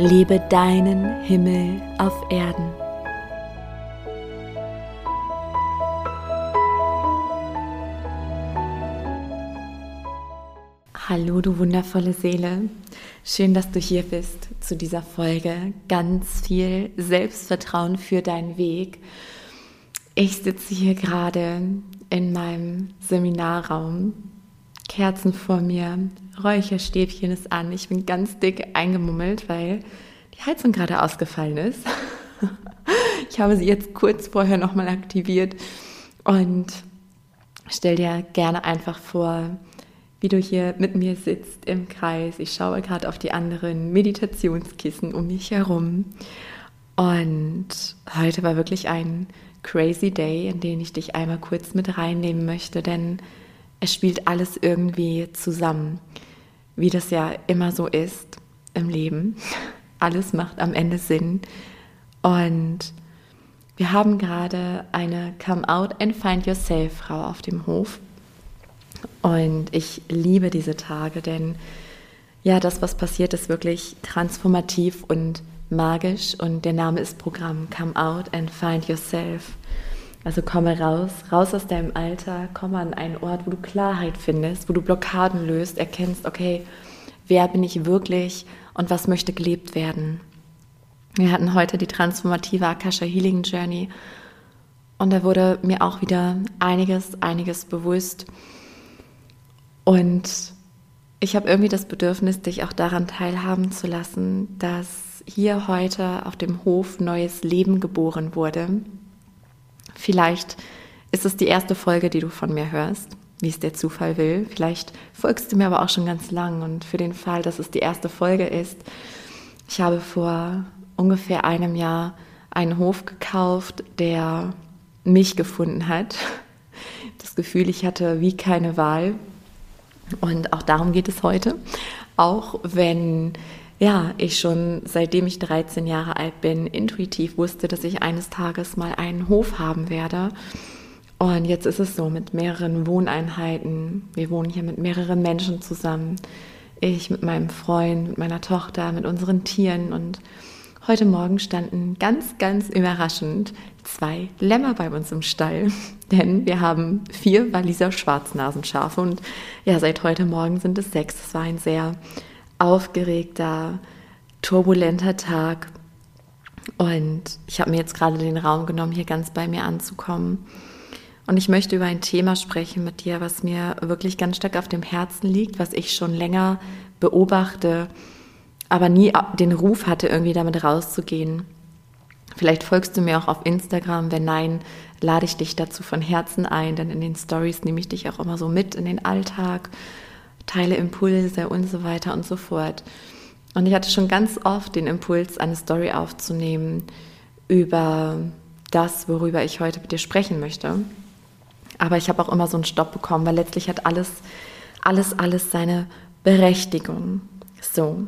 Lebe deinen Himmel auf Erden. Hallo, du wundervolle Seele. Schön, dass du hier bist zu dieser Folge. Ganz viel Selbstvertrauen für deinen Weg. Ich sitze hier gerade in meinem Seminarraum Kerzen vor mir, Räucherstäbchen ist an. Ich bin ganz dick eingemummelt, weil die Heizung gerade ausgefallen ist. Ich habe sie jetzt kurz vorher nochmal aktiviert und stell dir gerne einfach vor, wie du hier mit mir sitzt im Kreis. Ich schaue gerade auf die anderen Meditationskissen um mich herum. Und heute war wirklich ein crazy day, in den ich dich einmal kurz mit reinnehmen möchte, denn es spielt alles irgendwie zusammen, wie das ja immer so ist im Leben. Alles macht am Ende Sinn. Und wir haben gerade eine Come Out and Find Yourself Frau auf dem Hof. Und ich liebe diese Tage, denn ja, das, was passiert, ist wirklich transformativ und magisch. Und der Name ist Programm Come Out and Find Yourself. Also komme raus, raus aus deinem Alter, komme an einen Ort, wo du Klarheit findest, wo du Blockaden löst, erkennst, okay, wer bin ich wirklich und was möchte gelebt werden. Wir hatten heute die transformative Akasha Healing Journey und da wurde mir auch wieder einiges, einiges bewusst. Und ich habe irgendwie das Bedürfnis, dich auch daran teilhaben zu lassen, dass hier heute auf dem Hof neues Leben geboren wurde. Vielleicht ist es die erste Folge, die du von mir hörst, wie es der Zufall will. Vielleicht folgst du mir aber auch schon ganz lang und für den Fall, dass es die erste Folge ist, ich habe vor ungefähr einem Jahr einen Hof gekauft, der mich gefunden hat. Das Gefühl, ich hatte wie keine Wahl. Und auch darum geht es heute. Auch wenn ja, ich schon seitdem ich 13 Jahre alt bin, intuitiv wusste, dass ich eines Tages mal einen Hof haben werde. Und jetzt ist es so mit mehreren Wohneinheiten. Wir wohnen hier mit mehreren Menschen zusammen. Ich mit meinem Freund, mit meiner Tochter, mit unseren Tieren. Und heute Morgen standen ganz, ganz überraschend zwei Lämmer bei uns im Stall. Denn wir haben vier Waliser Schwarznasenschafe. Und ja, seit heute Morgen sind es sechs. Es war ein sehr aufgeregter, turbulenter Tag. Und ich habe mir jetzt gerade den Raum genommen, hier ganz bei mir anzukommen. Und ich möchte über ein Thema sprechen mit dir, was mir wirklich ganz stark auf dem Herzen liegt, was ich schon länger beobachte, aber nie den Ruf hatte, irgendwie damit rauszugehen. Vielleicht folgst du mir auch auf Instagram. Wenn nein, lade ich dich dazu von Herzen ein, denn in den Stories nehme ich dich auch immer so mit in den Alltag teile Impulse und so weiter und so fort. Und ich hatte schon ganz oft den Impuls, eine Story aufzunehmen über das, worüber ich heute mit dir sprechen möchte. Aber ich habe auch immer so einen Stopp bekommen, weil letztlich hat alles, alles, alles seine Berechtigung. So,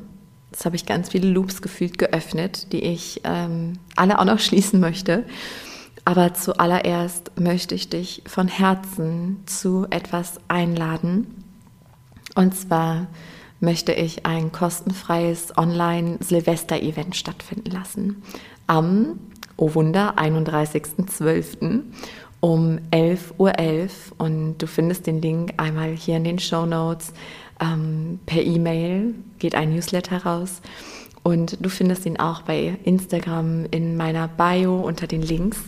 jetzt habe ich ganz viele Loops gefühlt geöffnet, die ich ähm, alle auch noch schließen möchte. Aber zuallererst möchte ich dich von Herzen zu etwas einladen, und zwar möchte ich ein kostenfreies Online-Silvester-Event stattfinden lassen. Am, oh Wunder, 31.12. um 11.11 Uhr. .11. Und du findest den Link einmal hier in den Show Notes. Ähm, per E-Mail geht ein Newsletter raus. Und du findest ihn auch bei Instagram in meiner Bio unter den Links.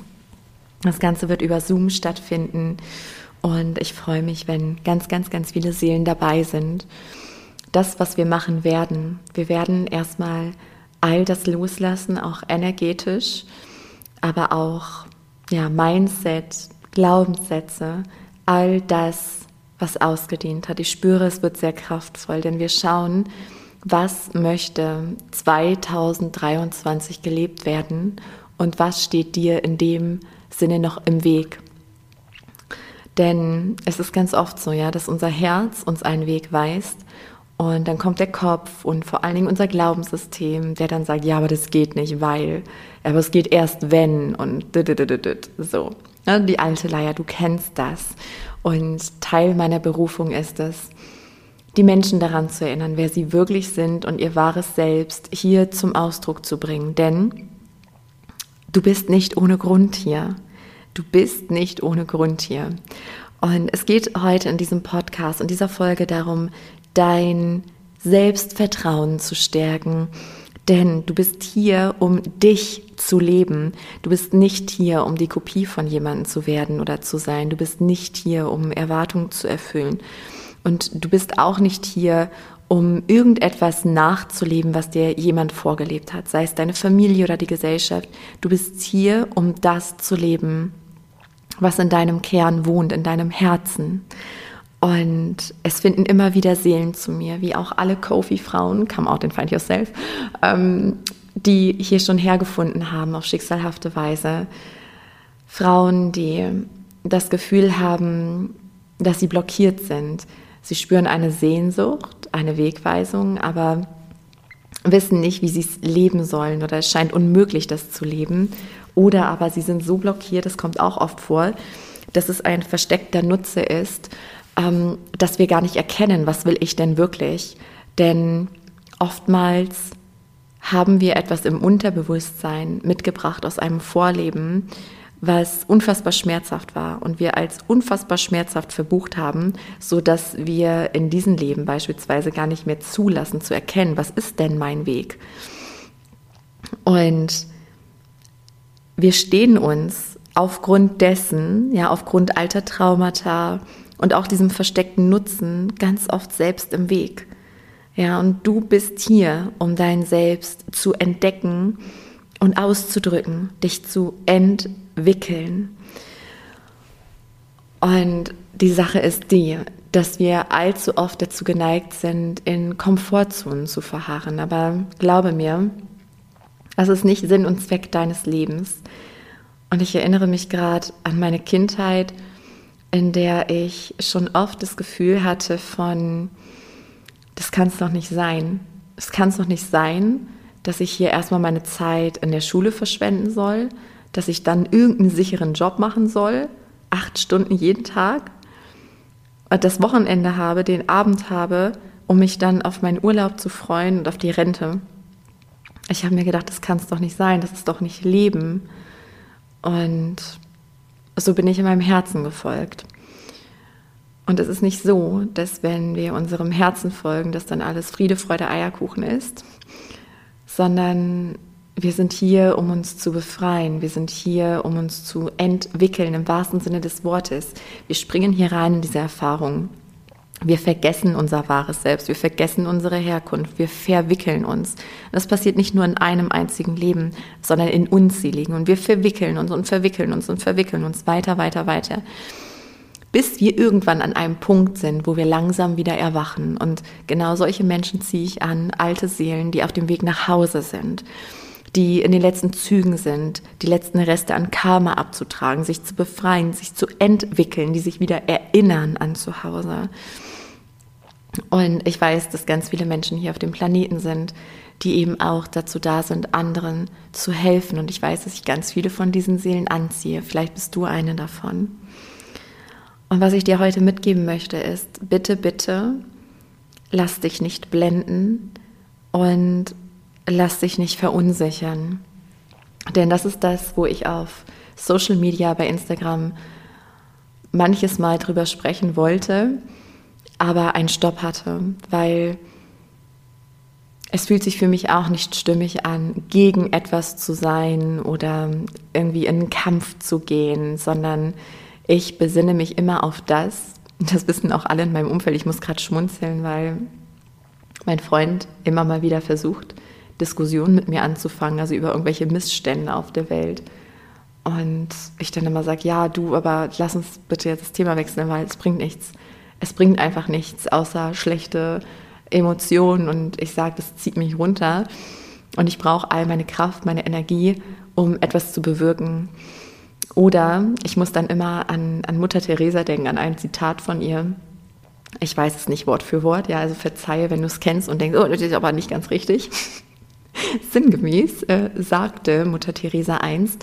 Das Ganze wird über Zoom stattfinden. Und ich freue mich, wenn ganz, ganz, ganz viele Seelen dabei sind. Das, was wir machen werden, wir werden erstmal all das loslassen, auch energetisch, aber auch ja, Mindset, Glaubenssätze, all das, was ausgedient hat. Ich spüre, es wird sehr kraftvoll, denn wir schauen was möchte 2023 gelebt werden und was steht dir in dem Sinne noch im Weg. Denn es ist ganz oft so, ja, dass unser Herz uns einen Weg weist und dann kommt der Kopf und vor allen Dingen unser Glaubenssystem, der dann sagt, ja, aber das geht nicht, weil, aber es geht erst wenn und so. Die alte Leier, du kennst das. Und Teil meiner Berufung ist es, die Menschen daran zu erinnern, wer sie wirklich sind und ihr wahres Selbst hier zum Ausdruck zu bringen. Denn du bist nicht ohne Grund hier. Du bist nicht ohne Grund hier. Und es geht heute in diesem Podcast, in dieser Folge darum, dein Selbstvertrauen zu stärken. Denn du bist hier, um dich zu leben. Du bist nicht hier, um die Kopie von jemandem zu werden oder zu sein. Du bist nicht hier, um Erwartungen zu erfüllen. Und du bist auch nicht hier, um irgendetwas nachzuleben, was dir jemand vorgelebt hat, sei es deine Familie oder die Gesellschaft. Du bist hier, um das zu leben, was in deinem Kern wohnt, in deinem Herzen. Und es finden immer wieder Seelen zu mir, wie auch alle Kofi-Frauen, come out and find yourself, ähm, die hier schon hergefunden haben auf schicksalhafte Weise. Frauen, die das Gefühl haben, dass sie blockiert sind, Sie spüren eine Sehnsucht, eine Wegweisung, aber wissen nicht, wie sie es leben sollen oder es scheint unmöglich, das zu leben. Oder aber sie sind so blockiert, das kommt auch oft vor, dass es ein versteckter Nutze ist, ähm, dass wir gar nicht erkennen, was will ich denn wirklich. Denn oftmals haben wir etwas im Unterbewusstsein mitgebracht aus einem Vorleben, was unfassbar schmerzhaft war und wir als unfassbar schmerzhaft verbucht haben, so dass wir in diesem Leben beispielsweise gar nicht mehr zulassen zu erkennen, was ist denn mein Weg? Und wir stehen uns aufgrund dessen, ja, aufgrund alter Traumata und auch diesem versteckten Nutzen ganz oft selbst im Weg. Ja, und du bist hier, um dein Selbst zu entdecken und auszudrücken, dich zu entdecken wickeln. Und die Sache ist die, dass wir allzu oft dazu geneigt sind, in Komfortzonen zu verharren. Aber glaube mir, das ist nicht Sinn und Zweck deines Lebens. Und ich erinnere mich gerade an meine Kindheit, in der ich schon oft das Gefühl hatte von, das kann es doch nicht sein. Es kann es doch nicht sein, dass ich hier erstmal meine Zeit in der Schule verschwenden soll, dass ich dann irgendeinen sicheren Job machen soll, acht Stunden jeden Tag, das Wochenende habe, den Abend habe, um mich dann auf meinen Urlaub zu freuen und auf die Rente. Ich habe mir gedacht, das kann es doch nicht sein, das ist doch nicht Leben. Und so bin ich in meinem Herzen gefolgt. Und es ist nicht so, dass wenn wir unserem Herzen folgen, dass dann alles Friede, Freude, Eierkuchen ist, sondern wir sind hier, um uns zu befreien. Wir sind hier, um uns zu entwickeln im wahrsten Sinne des Wortes. Wir springen hier rein in diese Erfahrung. Wir vergessen unser wahres Selbst, wir vergessen unsere Herkunft, wir verwickeln uns. Das passiert nicht nur in einem einzigen Leben, sondern in unzähligen. Und wir verwickeln uns und verwickeln uns und verwickeln uns weiter, weiter, weiter. Bis wir irgendwann an einem Punkt sind, wo wir langsam wieder erwachen. Und genau solche Menschen ziehe ich an, alte Seelen, die auf dem Weg nach Hause sind die in den letzten Zügen sind, die letzten Reste an Karma abzutragen, sich zu befreien, sich zu entwickeln, die sich wieder erinnern an zu Hause. Und ich weiß, dass ganz viele Menschen hier auf dem Planeten sind, die eben auch dazu da sind, anderen zu helfen. Und ich weiß, dass ich ganz viele von diesen Seelen anziehe. Vielleicht bist du eine davon. Und was ich dir heute mitgeben möchte, ist, bitte, bitte, lass dich nicht blenden und lass dich nicht verunsichern. Denn das ist das, wo ich auf Social Media bei Instagram manches Mal drüber sprechen wollte, aber einen Stopp hatte, weil es fühlt sich für mich auch nicht stimmig an, gegen etwas zu sein oder irgendwie in einen Kampf zu gehen, sondern ich besinne mich immer auf das, das wissen auch alle in meinem Umfeld, ich muss gerade schmunzeln, weil mein Freund immer mal wieder versucht, Diskussionen mit mir anzufangen, also über irgendwelche Missstände auf der Welt. Und ich dann immer sage, ja, du, aber lass uns bitte jetzt das Thema wechseln, weil es bringt nichts. Es bringt einfach nichts, außer schlechte Emotionen und ich sage, das zieht mich runter und ich brauche all meine Kraft, meine Energie, um etwas zu bewirken. Oder ich muss dann immer an, an Mutter Teresa denken, an ein Zitat von ihr. Ich weiß es nicht Wort für Wort, ja, also verzeihe, wenn du es kennst und denkst, oh, das ist aber nicht ganz richtig. Sinngemäß äh, sagte Mutter Teresa einst,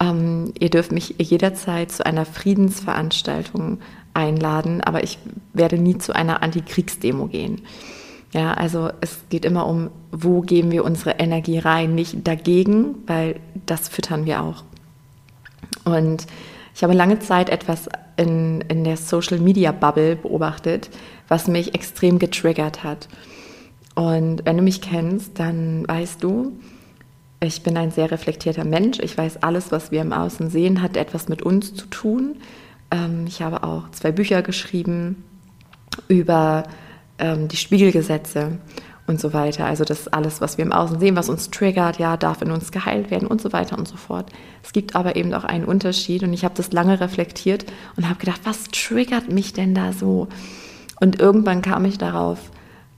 ähm, ihr dürft mich jederzeit zu einer Friedensveranstaltung einladen, aber ich werde nie zu einer Antikriegsdemo gehen. Ja, also es geht immer um, wo geben wir unsere Energie rein, nicht dagegen, weil das füttern wir auch. Und ich habe lange Zeit etwas in, in der Social Media Bubble beobachtet, was mich extrem getriggert hat. Und wenn du mich kennst, dann weißt du, ich bin ein sehr reflektierter Mensch. Ich weiß, alles, was wir im Außen sehen, hat etwas mit uns zu tun. Ähm, ich habe auch zwei Bücher geschrieben über ähm, die Spiegelgesetze und so weiter. Also das alles, was wir im Außen sehen, was uns triggert, ja, darf in uns geheilt werden und so weiter und so fort. Es gibt aber eben auch einen Unterschied und ich habe das lange reflektiert und habe gedacht, was triggert mich denn da so? Und irgendwann kam ich darauf,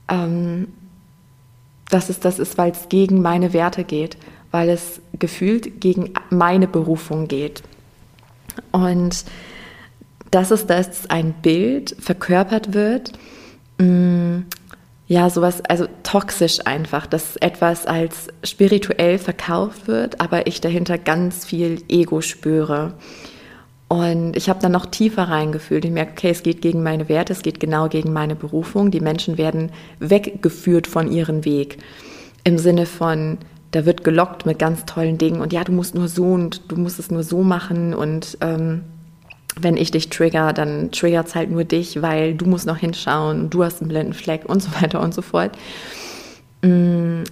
ähm, dass es das ist, weil es gegen meine Werte geht, weil es gefühlt gegen meine Berufung geht. Und das ist, dass ein Bild verkörpert wird, mm, ja, sowas, also toxisch einfach, dass etwas als spirituell verkauft wird, aber ich dahinter ganz viel Ego spüre. Und ich habe dann noch tiefer reingefühlt. Ich merke, okay, es geht gegen meine Werte, es geht genau gegen meine Berufung. Die Menschen werden weggeführt von ihrem Weg. Im Sinne von, da wird gelockt mit ganz tollen Dingen und ja, du musst nur so und du musst es nur so machen und ähm, wenn ich dich trigger, dann triggert es halt nur dich, weil du musst noch hinschauen, du hast einen blinden Fleck und so weiter und so fort. Mm,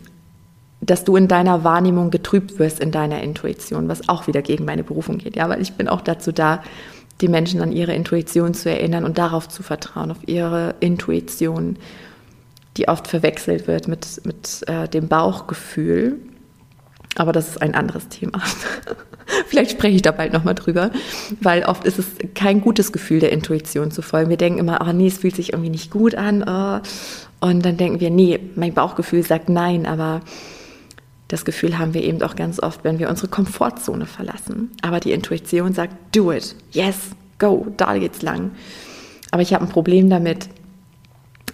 dass du in deiner Wahrnehmung getrübt wirst, in deiner Intuition, was auch wieder gegen meine Berufung geht. Ja, weil ich bin auch dazu da, die Menschen an ihre Intuition zu erinnern und darauf zu vertrauen, auf ihre Intuition, die oft verwechselt wird mit, mit äh, dem Bauchgefühl. Aber das ist ein anderes Thema. Vielleicht spreche ich da bald nochmal drüber, weil oft ist es kein gutes Gefühl der Intuition zu folgen. Wir denken immer, oh nee, es fühlt sich irgendwie nicht gut an. Oh. Und dann denken wir, nee, mein Bauchgefühl sagt nein, aber das Gefühl haben wir eben auch ganz oft, wenn wir unsere Komfortzone verlassen. Aber die Intuition sagt, do it, yes, go, da geht's lang. Aber ich habe ein Problem damit,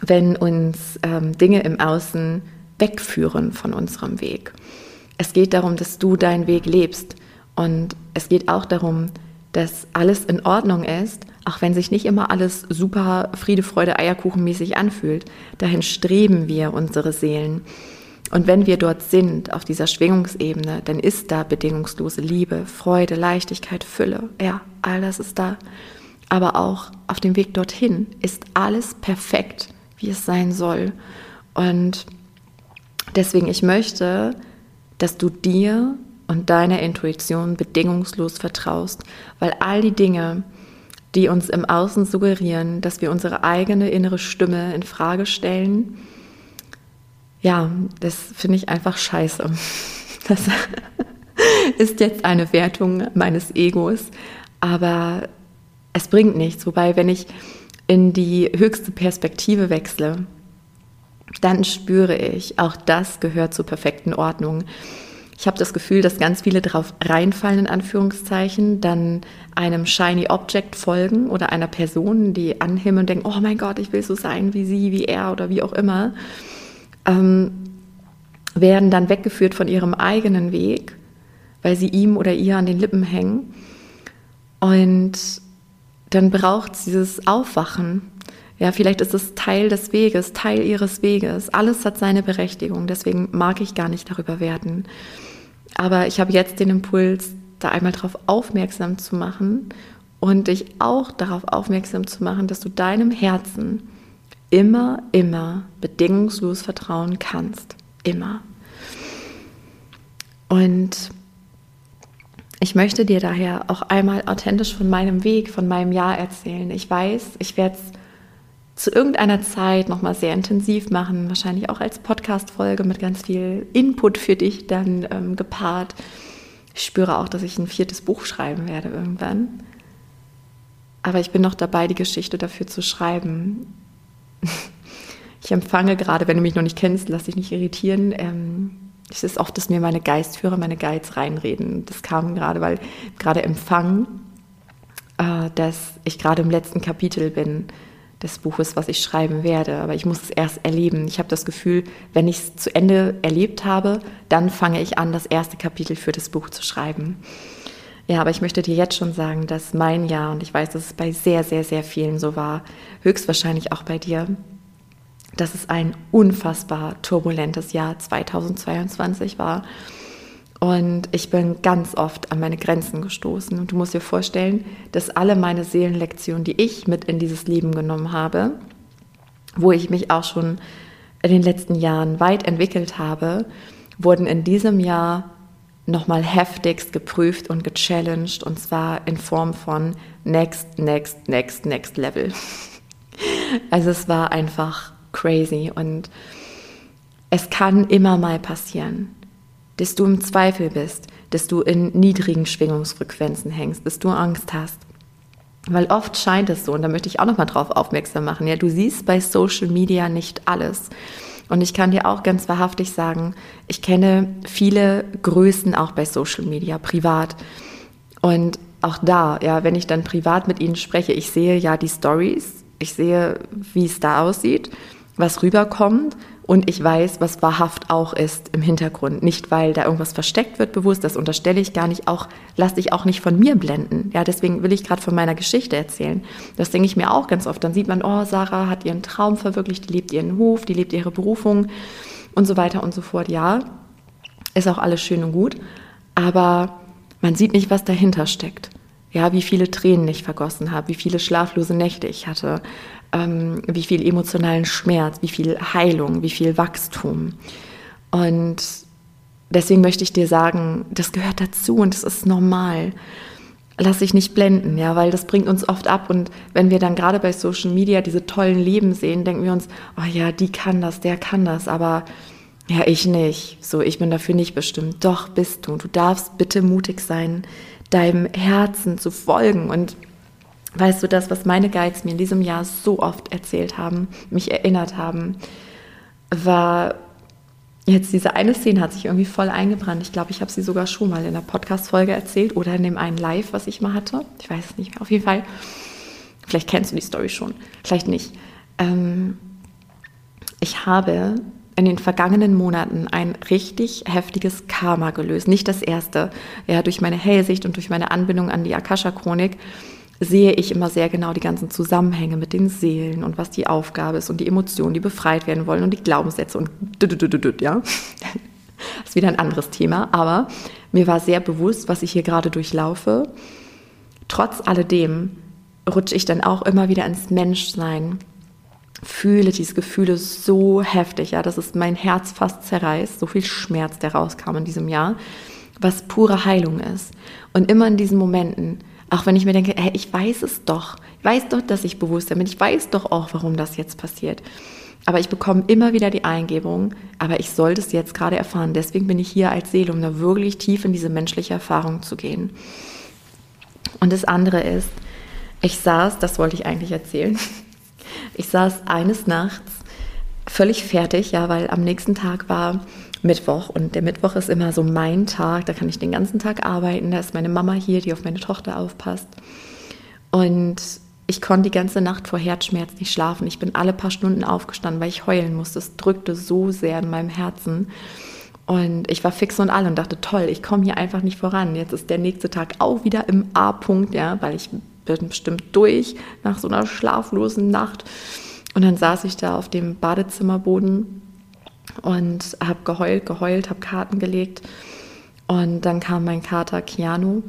wenn uns ähm, Dinge im Außen wegführen von unserem Weg. Es geht darum, dass du deinen Weg lebst. Und es geht auch darum, dass alles in Ordnung ist, auch wenn sich nicht immer alles super Friede, Freude, Eierkuchenmäßig anfühlt. Dahin streben wir unsere Seelen. Und wenn wir dort sind, auf dieser Schwingungsebene, dann ist da bedingungslose Liebe, Freude, Leichtigkeit, Fülle. Ja, all das ist da. Aber auch auf dem Weg dorthin ist alles perfekt, wie es sein soll. Und deswegen, ich möchte, dass du dir und deiner Intuition bedingungslos vertraust, weil all die Dinge, die uns im Außen suggerieren, dass wir unsere eigene innere Stimme in Frage stellen, ja, das finde ich einfach scheiße. Das ist jetzt eine Wertung meines Egos, aber es bringt nichts. Wobei, wenn ich in die höchste Perspektive wechsle, dann spüre ich, auch das gehört zur perfekten Ordnung. Ich habe das Gefühl, dass ganz viele darauf reinfallen, in Anführungszeichen, dann einem Shiny Object folgen oder einer Person, die anhimmeln und denken, oh mein Gott, ich will so sein wie sie, wie er oder wie auch immer, ähm, werden dann weggeführt von ihrem eigenen Weg, weil sie ihm oder ihr an den Lippen hängen. Und dann braucht es dieses Aufwachen. Ja, vielleicht ist es Teil des Weges, Teil ihres Weges. Alles hat seine Berechtigung, deswegen mag ich gar nicht darüber werden. Aber ich habe jetzt den Impuls, da einmal darauf aufmerksam zu machen und dich auch darauf aufmerksam zu machen, dass du deinem Herzen immer, immer bedingungslos vertrauen kannst. Immer. Und ich möchte dir daher auch einmal authentisch von meinem Weg, von meinem Jahr erzählen. Ich weiß, ich werde es zu irgendeiner Zeit nochmal sehr intensiv machen, wahrscheinlich auch als Podcast-Folge mit ganz viel Input für dich dann ähm, gepaart. Ich spüre auch, dass ich ein viertes Buch schreiben werde irgendwann. Aber ich bin noch dabei, die Geschichte dafür zu schreiben. Ich empfange gerade, wenn du mich noch nicht kennst, lass dich nicht irritieren. Ähm, es ist oft, dass mir meine Geistführer, meine Guides reinreden. Das kam gerade, weil gerade empfangen, äh, dass ich gerade im letzten Kapitel bin des Buches, was ich schreiben werde. Aber ich muss es erst erleben. Ich habe das Gefühl, wenn ich es zu Ende erlebt habe, dann fange ich an, das erste Kapitel für das Buch zu schreiben. Ja, aber ich möchte dir jetzt schon sagen, dass mein Jahr, und ich weiß, dass es bei sehr, sehr, sehr vielen so war, höchstwahrscheinlich auch bei dir, dass es ein unfassbar turbulentes Jahr 2022 war. Und ich bin ganz oft an meine Grenzen gestoßen. Und du musst dir vorstellen, dass alle meine Seelenlektionen, die ich mit in dieses Leben genommen habe, wo ich mich auch schon in den letzten Jahren weit entwickelt habe, wurden in diesem Jahr nochmal heftigst geprüft und gechallenged. Und zwar in Form von Next, Next, Next, Next Level. Also es war einfach crazy. Und es kann immer mal passieren, dass du im Zweifel bist, dass du in niedrigen Schwingungsfrequenzen hängst, dass du Angst hast. Weil oft scheint es so, und da möchte ich auch nochmal drauf aufmerksam machen, ja, du siehst bei Social Media nicht alles. Und ich kann dir auch ganz wahrhaftig sagen, ich kenne viele Größen auch bei Social Media, privat. Und auch da, ja, wenn ich dann privat mit ihnen spreche, ich sehe ja die Stories, ich sehe, wie es da aussieht was rüberkommt und ich weiß, was wahrhaft auch ist im Hintergrund. Nicht, weil da irgendwas versteckt wird bewusst, das unterstelle ich gar nicht, auch lass dich auch nicht von mir blenden. Ja, deswegen will ich gerade von meiner Geschichte erzählen. Das denke ich mir auch ganz oft. Dann sieht man, oh, Sarah hat ihren Traum verwirklicht, die lebt ihren Hof, die lebt ihre Berufung und so weiter und so fort. Ja, ist auch alles schön und gut, aber man sieht nicht, was dahinter steckt. Ja, wie viele Tränen ich vergossen habe, wie viele schlaflose Nächte ich hatte, ähm, wie viel emotionalen Schmerz, wie viel Heilung, wie viel Wachstum. Und deswegen möchte ich dir sagen, das gehört dazu und es ist normal. Lass dich nicht blenden, ja, weil das bringt uns oft ab. Und wenn wir dann gerade bei Social Media diese tollen Leben sehen, denken wir uns, oh ja, die kann das, der kann das, aber ja, ich nicht. So, ich bin dafür nicht bestimmt. Doch bist du. Du darfst bitte mutig sein, deinem Herzen zu folgen. Und weißt du, das, was meine Guides mir in diesem Jahr so oft erzählt haben, mich erinnert haben, war jetzt diese eine Szene hat sich irgendwie voll eingebrannt. Ich glaube, ich habe sie sogar schon mal in der Podcast-Folge erzählt oder in dem einen Live, was ich mal hatte. Ich weiß es nicht mehr. Auf jeden Fall, vielleicht kennst du die Story schon, vielleicht nicht. Ähm, ich habe in den vergangenen Monaten ein richtig heftiges Karma gelöst. Nicht das erste. Ja, durch meine Hellsicht und durch meine Anbindung an die Akasha-Chronik sehe ich immer sehr genau die ganzen Zusammenhänge mit den Seelen und was die Aufgabe ist und die Emotionen, die befreit werden wollen und die Glaubenssätze und ja. Das ist wieder ein anderes Thema, aber mir war sehr bewusst, was ich hier gerade durchlaufe. Trotz alledem rutsche ich dann auch immer wieder ins Menschsein fühle diese Gefühle so heftig, ja, dass es mein Herz fast zerreißt, so viel Schmerz, der rauskam in diesem Jahr, was pure Heilung ist. Und immer in diesen Momenten, auch wenn ich mir denke, hey, ich weiß es doch, ich weiß doch, dass ich bewusst bin, ich weiß doch auch, warum das jetzt passiert. Aber ich bekomme immer wieder die Eingebung, aber ich sollte es jetzt gerade erfahren. Deswegen bin ich hier als Seele, um da wirklich tief in diese menschliche Erfahrung zu gehen. Und das andere ist, ich saß, das wollte ich eigentlich erzählen, ich saß eines Nachts völlig fertig, ja, weil am nächsten Tag war Mittwoch und der Mittwoch ist immer so mein Tag, da kann ich den ganzen Tag arbeiten, da ist meine Mama hier, die auf meine Tochter aufpasst. Und ich konnte die ganze Nacht vor Herzschmerz nicht schlafen. Ich bin alle paar Stunden aufgestanden, weil ich heulen musste. Es drückte so sehr in meinem Herzen. Und ich war fix und all und dachte, toll, ich komme hier einfach nicht voran. Jetzt ist der nächste Tag auch wieder im A-Punkt, ja, weil ich bin bestimmt durch nach so einer schlaflosen Nacht. Und dann saß ich da auf dem Badezimmerboden und habe geheult, geheult, habe Karten gelegt. Und dann kam mein Kater Keanu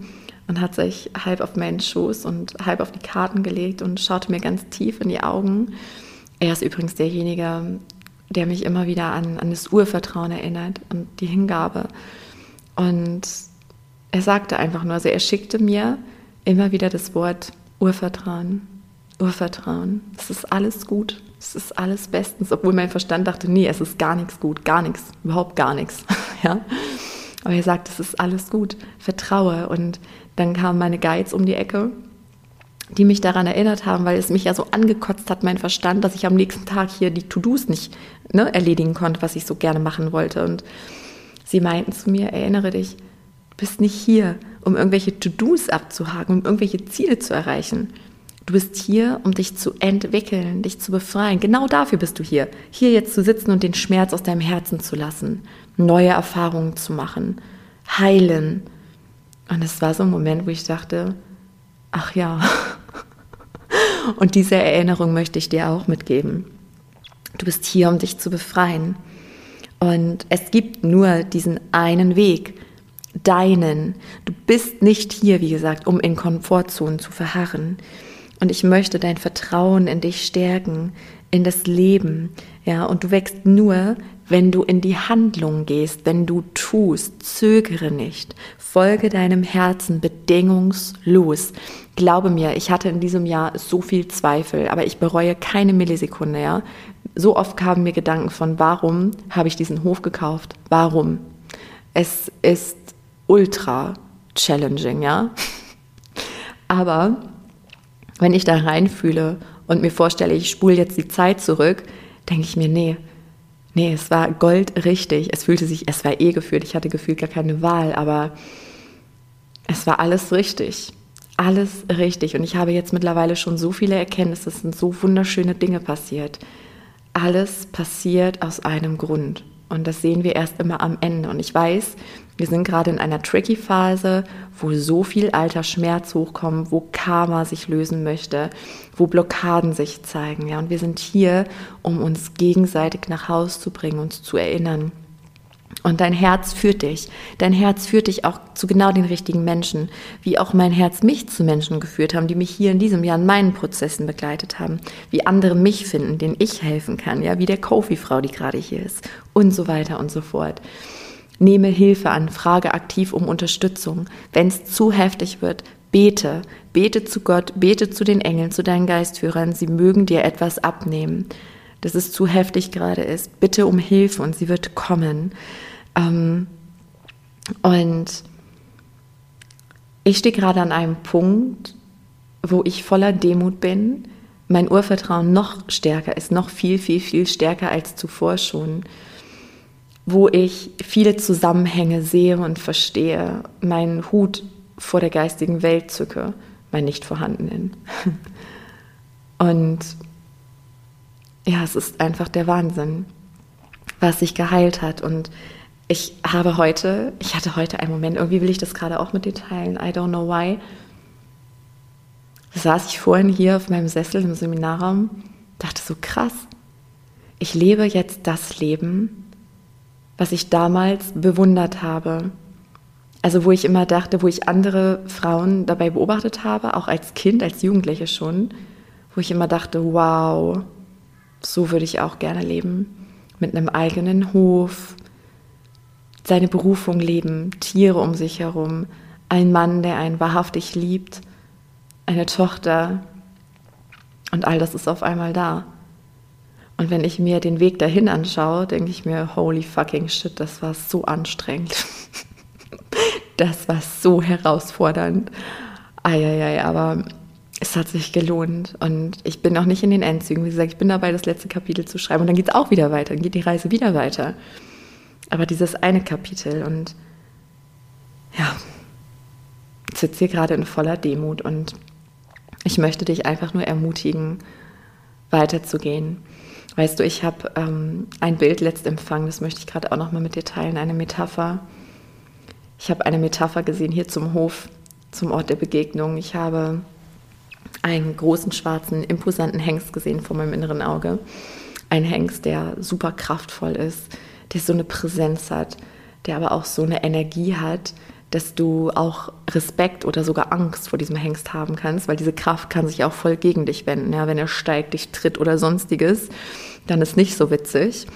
und hat sich halb auf meinen Schoß und halb auf die Karten gelegt und schaute mir ganz tief in die Augen. Er ist übrigens derjenige, der mich immer wieder an, an das Urvertrauen erinnert und die Hingabe. Und er sagte einfach nur, also er schickte mir immer wieder das Wort Urvertrauen, Urvertrauen. Es ist alles gut, es ist alles bestens, obwohl mein Verstand dachte, nee, es ist gar nichts gut, gar nichts, überhaupt gar nichts. ja? Aber er sagt, es ist alles gut, vertraue. Und dann kamen meine Guides um die Ecke die mich daran erinnert haben, weil es mich ja so angekotzt hat, mein Verstand, dass ich am nächsten Tag hier die To-Dos nicht ne, erledigen konnte, was ich so gerne machen wollte. Und sie meinten zu mir, erinnere dich, du bist nicht hier, um irgendwelche To-Dos abzuhaken, um irgendwelche Ziele zu erreichen. Du bist hier, um dich zu entwickeln, dich zu befreien. Genau dafür bist du hier. Hier jetzt zu sitzen und den Schmerz aus deinem Herzen zu lassen, neue Erfahrungen zu machen, heilen. Und es war so ein Moment, wo ich dachte, ach ja. Und diese Erinnerung möchte ich dir auch mitgeben. Du bist hier, um dich zu befreien. Und es gibt nur diesen einen Weg, deinen. Du bist nicht hier, wie gesagt, um in Komfortzonen zu verharren. Und ich möchte dein Vertrauen in dich stärken, in das Leben. Ja, und du wächst nur, wenn du in die Handlung gehst, wenn du tust, zögere nicht, folge deinem Herzen bedingungslos. Glaube mir, ich hatte in diesem Jahr so viel Zweifel, aber ich bereue keine Millisekunde, ja. So oft kamen mir Gedanken von, warum habe ich diesen Hof gekauft? Warum? Es ist ultra challenging, ja. Aber wenn ich da reinfühle und mir vorstelle, ich spule jetzt die Zeit zurück, denke ich mir, nee, nee, es war goldrichtig. Es fühlte sich, es war eh gefühlt, ich hatte gefühlt gar keine Wahl, aber es war alles richtig. Alles richtig. Und ich habe jetzt mittlerweile schon so viele Erkenntnisse, es sind so wunderschöne Dinge passiert. Alles passiert aus einem Grund. Und das sehen wir erst immer am Ende. Und ich weiß, wir sind gerade in einer tricky Phase, wo so viel alter Schmerz hochkommt, wo Karma sich lösen möchte, wo Blockaden sich zeigen. Ja, und wir sind hier, um uns gegenseitig nach Haus zu bringen, uns zu erinnern. Und dein Herz führt dich. Dein Herz führt dich auch zu genau den richtigen Menschen, wie auch mein Herz mich zu Menschen geführt haben, die mich hier in diesem Jahr in meinen Prozessen begleitet haben, wie andere mich finden, denen ich helfen kann, ja, wie der Kofi-Frau, die gerade hier ist und so weiter und so fort. Nehme Hilfe an, frage aktiv um Unterstützung. Wenn es zu heftig wird, bete. Bete zu Gott, bete zu den Engeln, zu deinen Geistführern. Sie mögen dir etwas abnehmen, dass es zu heftig gerade ist. Bitte um Hilfe und sie wird kommen. Ähm, und ich stehe gerade an einem Punkt, wo ich voller Demut bin, mein Urvertrauen noch stärker ist, noch viel, viel, viel stärker als zuvor schon wo ich viele Zusammenhänge sehe und verstehe, meinen Hut vor der geistigen Welt zücke, meinen nicht vorhandenen. Und ja, es ist einfach der Wahnsinn, was sich geheilt hat. Und ich habe heute, ich hatte heute einen Moment, irgendwie will ich das gerade auch mit dir teilen, I don't know why. Da saß ich vorhin hier auf meinem Sessel im Seminarraum, dachte so krass, ich lebe jetzt das Leben, was ich damals bewundert habe. Also wo ich immer dachte, wo ich andere Frauen dabei beobachtet habe, auch als Kind, als Jugendliche schon, wo ich immer dachte, wow, so würde ich auch gerne leben. Mit einem eigenen Hof, seine Berufung leben, Tiere um sich herum, ein Mann, der einen wahrhaftig liebt, eine Tochter. Und all das ist auf einmal da. Und wenn ich mir den Weg dahin anschaue, denke ich mir, holy fucking shit, das war so anstrengend. das war so herausfordernd. Eieiei, aber es hat sich gelohnt. Und ich bin noch nicht in den Endzügen. Wie gesagt, ich bin dabei, das letzte Kapitel zu schreiben. Und dann geht es auch wieder weiter. Dann geht die Reise wieder weiter. Aber dieses eine Kapitel und ja, ich sitze hier gerade in voller Demut und ich möchte dich einfach nur ermutigen, weiterzugehen. Weißt du, ich habe ähm, ein Bild letzt empfangen, das möchte ich gerade auch noch mal mit dir teilen, eine Metapher. Ich habe eine Metapher gesehen hier zum Hof, zum Ort der Begegnung. Ich habe einen großen, schwarzen, imposanten Hengst gesehen vor meinem inneren Auge. Ein Hengst, der super kraftvoll ist, der so eine Präsenz hat, der aber auch so eine Energie hat, dass du auch Respekt oder sogar Angst vor diesem Hengst haben kannst, weil diese Kraft kann sich auch voll gegen dich wenden, ja, wenn er steigt, dich tritt oder sonstiges dann ist nicht so witzig.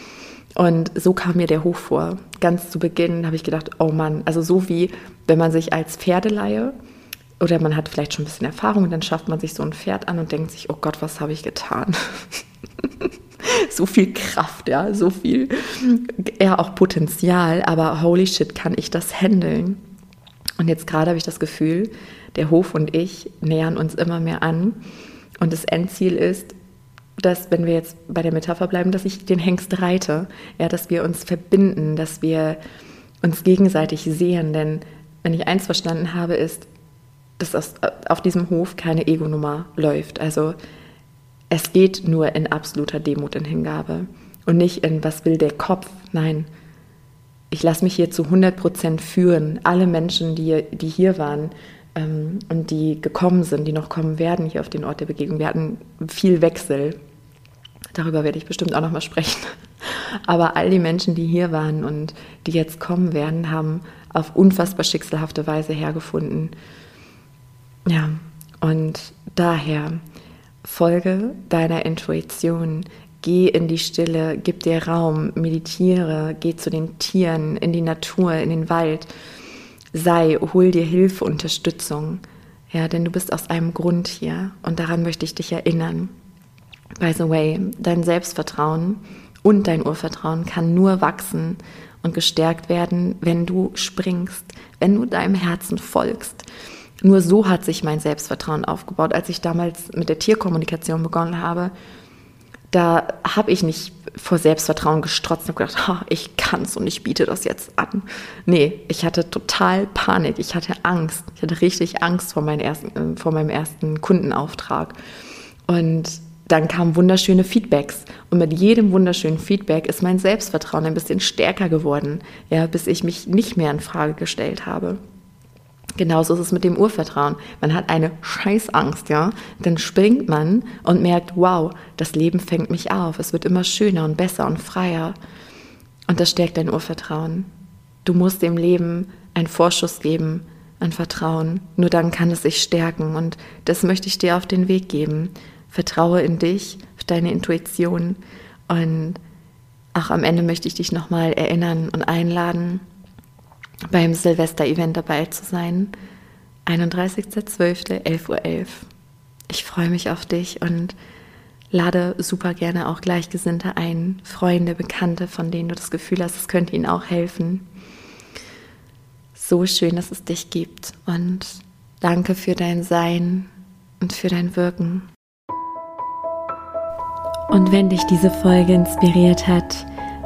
Und so kam mir der Hof vor. Ganz zu Beginn habe ich gedacht, oh Mann, also so wie wenn man sich als Pferdeleihe oder man hat vielleicht schon ein bisschen Erfahrung und dann schafft man sich so ein Pferd an und denkt sich, oh Gott, was habe ich getan? so viel Kraft, ja, so viel, eher auch Potenzial, aber holy shit, kann ich das handeln? Und jetzt gerade habe ich das Gefühl, der Hof und ich nähern uns immer mehr an. Und das Endziel ist, dass, wenn wir jetzt bei der Metapher bleiben, dass ich den Hengst reite, ja, dass wir uns verbinden, dass wir uns gegenseitig sehen. Denn wenn ich eins verstanden habe, ist, dass auf diesem Hof keine Ego-Nummer läuft. Also es geht nur in absoluter Demut und Hingabe und nicht in, was will der Kopf. Nein, ich lasse mich hier zu 100 Prozent führen. Alle Menschen, die, die hier waren ähm, und die gekommen sind, die noch kommen werden hier auf den Ort der Begegnung, wir hatten viel Wechsel. Darüber werde ich bestimmt auch noch mal sprechen. Aber all die Menschen, die hier waren und die jetzt kommen werden, haben auf unfassbar schicksalhafte Weise hergefunden. Ja, und daher folge deiner Intuition, geh in die Stille, gib dir Raum, meditiere, geh zu den Tieren, in die Natur, in den Wald, sei, hol dir Hilfe, Unterstützung. Ja, denn du bist aus einem Grund hier und daran möchte ich dich erinnern. By the way, dein Selbstvertrauen und dein Urvertrauen kann nur wachsen und gestärkt werden, wenn du springst, wenn du deinem Herzen folgst. Nur so hat sich mein Selbstvertrauen aufgebaut. Als ich damals mit der Tierkommunikation begonnen habe, da habe ich nicht vor Selbstvertrauen gestrotzt und gedacht, ha, ich kann's und ich biete das jetzt an. Nee, ich hatte total Panik, ich hatte Angst. Ich hatte richtig Angst vor, meinen ersten, äh, vor meinem ersten Kundenauftrag. Und dann kamen wunderschöne Feedbacks. Und mit jedem wunderschönen Feedback ist mein Selbstvertrauen ein bisschen stärker geworden, ja, bis ich mich nicht mehr in Frage gestellt habe. Genauso ist es mit dem Urvertrauen. Man hat eine Scheißangst, ja. Dann springt man und merkt, wow, das Leben fängt mich auf. Es wird immer schöner und besser und freier. Und das stärkt dein Urvertrauen. Du musst dem Leben einen Vorschuss geben an Vertrauen. Nur dann kann es sich stärken. Und das möchte ich dir auf den Weg geben. Vertraue in dich, auf deine Intuition. Und auch am Ende möchte ich dich nochmal erinnern und einladen, beim Silvester-Event dabei zu sein. 31.12.11.11 Uhr. Ich freue mich auf dich und lade super gerne auch Gleichgesinnte ein, Freunde, Bekannte, von denen du das Gefühl hast, es könnte ihnen auch helfen. So schön, dass es dich gibt und danke für dein Sein und für dein Wirken. Und wenn dich diese Folge inspiriert hat,